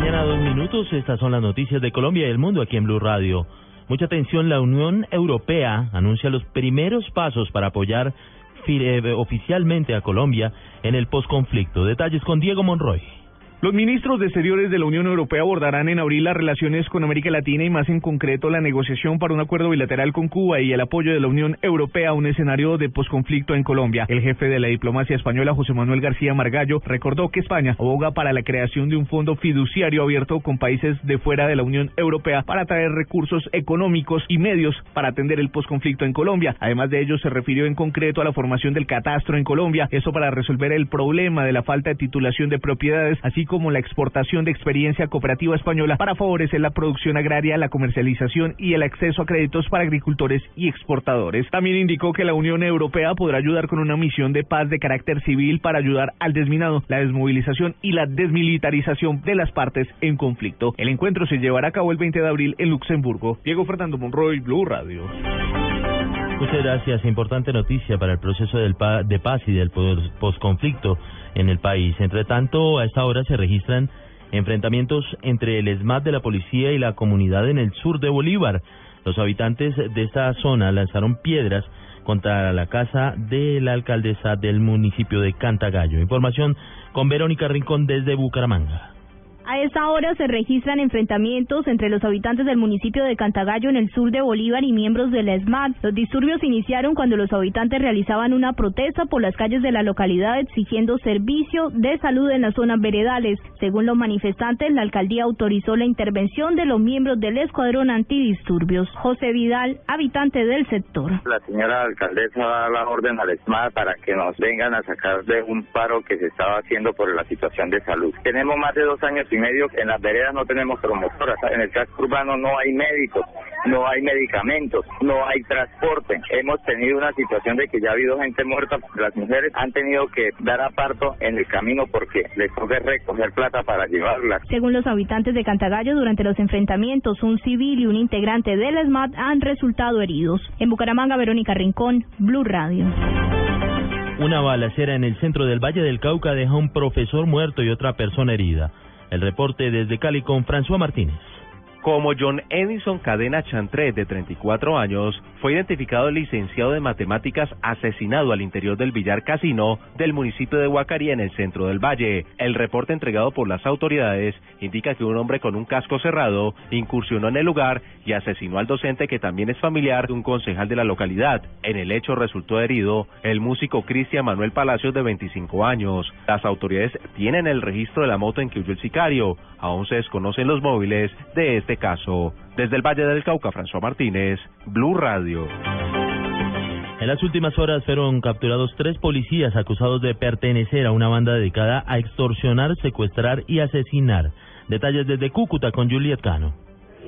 10 de la mañana, dos minutos. Estas son las noticias de Colombia y el mundo aquí en Blue Radio. Mucha atención, la Unión Europea anuncia los primeros pasos para apoyar eh, oficialmente a Colombia en el posconflicto. Detalles con Diego Monroy. Los ministros de Exteriores de la Unión Europea abordarán en abril las relaciones con América Latina y más en concreto la negociación para un acuerdo bilateral con Cuba y el apoyo de la Unión Europea a un escenario de posconflicto en Colombia. El jefe de la diplomacia española, José Manuel García Margallo, recordó que España aboga para la creación de un fondo fiduciario abierto con países de fuera de la Unión Europea para traer recursos económicos y medios para atender el posconflicto en Colombia. Además de ello, se refirió en concreto a la formación del catastro en Colombia, eso para resolver el problema de la falta de titulación de propiedades, así como la exportación de experiencia cooperativa española para favorecer la producción agraria, la comercialización y el acceso a créditos para agricultores y exportadores. También indicó que la Unión Europea podrá ayudar con una misión de paz de carácter civil para ayudar al desminado, la desmovilización y la desmilitarización de las partes en conflicto. El encuentro se llevará a cabo el 20 de abril en Luxemburgo. Diego Fernando Monroy, Blue Radio. Muchas gracias. Importante noticia para el proceso del de paz y del posconflicto en el país. Entre tanto, a esta hora se registran enfrentamientos entre el ESMAD de la policía y la comunidad en el sur de Bolívar. Los habitantes de esta zona lanzaron piedras contra la casa de la alcaldesa del municipio de Cantagallo. Información con Verónica Rincón desde Bucaramanga. A esta hora se registran enfrentamientos entre los habitantes del municipio de Cantagallo en el sur de Bolívar y miembros de la ESMAD. Los disturbios iniciaron cuando los habitantes realizaban una protesta por las calles de la localidad exigiendo servicio de salud en las zonas veredales. Según los manifestantes, la alcaldía autorizó la intervención de los miembros del escuadrón antidisturbios. José Vidal, habitante del sector. La señora alcaldesa da la orden al ESMAD para que nos vengan a sacar de un paro que se estaba haciendo por la situación de salud. Tenemos más de dos años y medio en las veredas no tenemos promotoras, en el casco urbano no hay médicos, no hay medicamentos, no hay transporte. Hemos tenido una situación de que ya ha habido gente muerta, las mujeres han tenido que dar aparto en el camino porque les toca recoger plata para llevarlas. Según los habitantes de Cantagallo, durante los enfrentamientos, un civil y un integrante del SMAT han resultado heridos. En Bucaramanga, Verónica Rincón, Blue Radio. Una balacera en el centro del Valle del Cauca deja un profesor muerto y otra persona herida. El reporte desde Cali con François Martínez. Como John Edison Cadena Chantré, de 34 años, fue identificado el licenciado de matemáticas asesinado al interior del billar casino del municipio de Huacarí en el centro del valle. El reporte entregado por las autoridades indica que un hombre con un casco cerrado incursionó en el lugar y asesinó al docente que también es familiar de un concejal de la localidad. En el hecho resultó herido el músico Cristian Manuel Palacios de 25 años. Las autoridades tienen el registro de la moto en que huyó el sicario. Aún se desconocen los móviles de este caso. Desde el Valle del Cauca, François Martínez, Blue Radio. En las últimas horas fueron capturados tres policías acusados de pertenecer a una banda dedicada a extorsionar, secuestrar y asesinar. Detalles desde Cúcuta con Juliet Cano.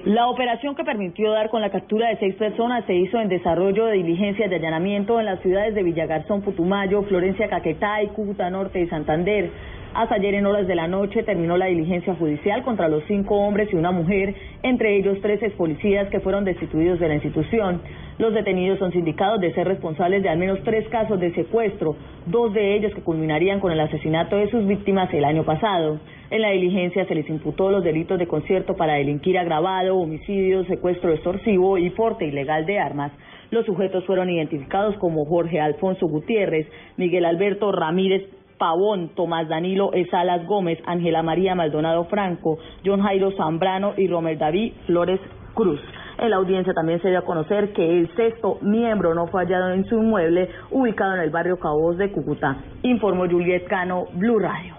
La operación que permitió dar con la captura de seis personas se hizo en desarrollo de diligencias de allanamiento en las ciudades de Villagarzón, Putumayo, Florencia, Caquetá y Cúcuta Norte y Santander. Hasta ayer en horas de la noche terminó la diligencia judicial contra los cinco hombres y una mujer, entre ellos tres ex policías que fueron destituidos de la institución. Los detenidos son sindicados de ser responsables de al menos tres casos de secuestro, dos de ellos que culminarían con el asesinato de sus víctimas el año pasado. En la diligencia se les imputó los delitos de concierto para delinquir agravado, homicidio, secuestro extorsivo y porte ilegal de armas. Los sujetos fueron identificados como Jorge Alfonso Gutiérrez, Miguel Alberto Ramírez Pavón, Tomás Danilo Esalas Gómez, Ángela María Maldonado Franco, John Jairo Zambrano y Romer David Flores Cruz. En la audiencia también se dio a conocer que el sexto miembro no fue hallado en su inmueble ubicado en el barrio Cabos de Cúcuta. Informó Juliet Cano, Blue Radio.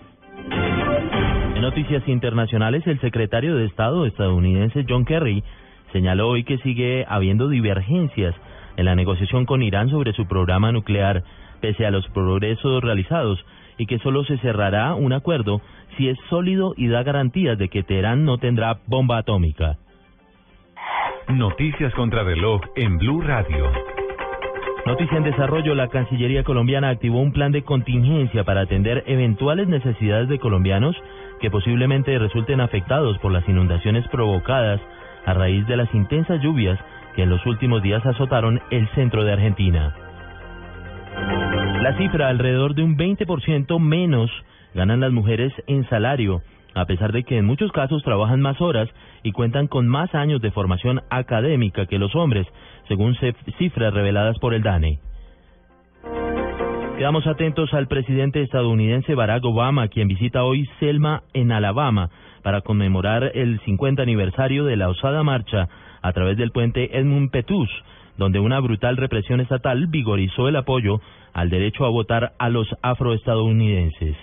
En noticias internacionales, el secretario de Estado estadounidense John Kerry señaló hoy que sigue habiendo divergencias en la negociación con Irán sobre su programa nuclear, pese a los progresos realizados y que solo se cerrará un acuerdo si es sólido y da garantías de que Teherán no tendrá bomba atómica. Noticias contra reloj en Blue Radio. Noticia en desarrollo, la Cancillería colombiana activó un plan de contingencia para atender eventuales necesidades de colombianos que posiblemente resulten afectados por las inundaciones provocadas a raíz de las intensas lluvias que en los últimos días azotaron el centro de Argentina. La cifra, alrededor de un 20% menos, ganan las mujeres en salario, a pesar de que en muchos casos trabajan más horas y cuentan con más años de formación académica que los hombres, según cifras reveladas por el DANE. Quedamos atentos al presidente estadounidense Barack Obama, quien visita hoy Selma en Alabama para conmemorar el 50 aniversario de la osada marcha a través del puente Edmund Pettus, donde una brutal represión estatal vigorizó el apoyo al derecho a votar a los afroestadounidenses.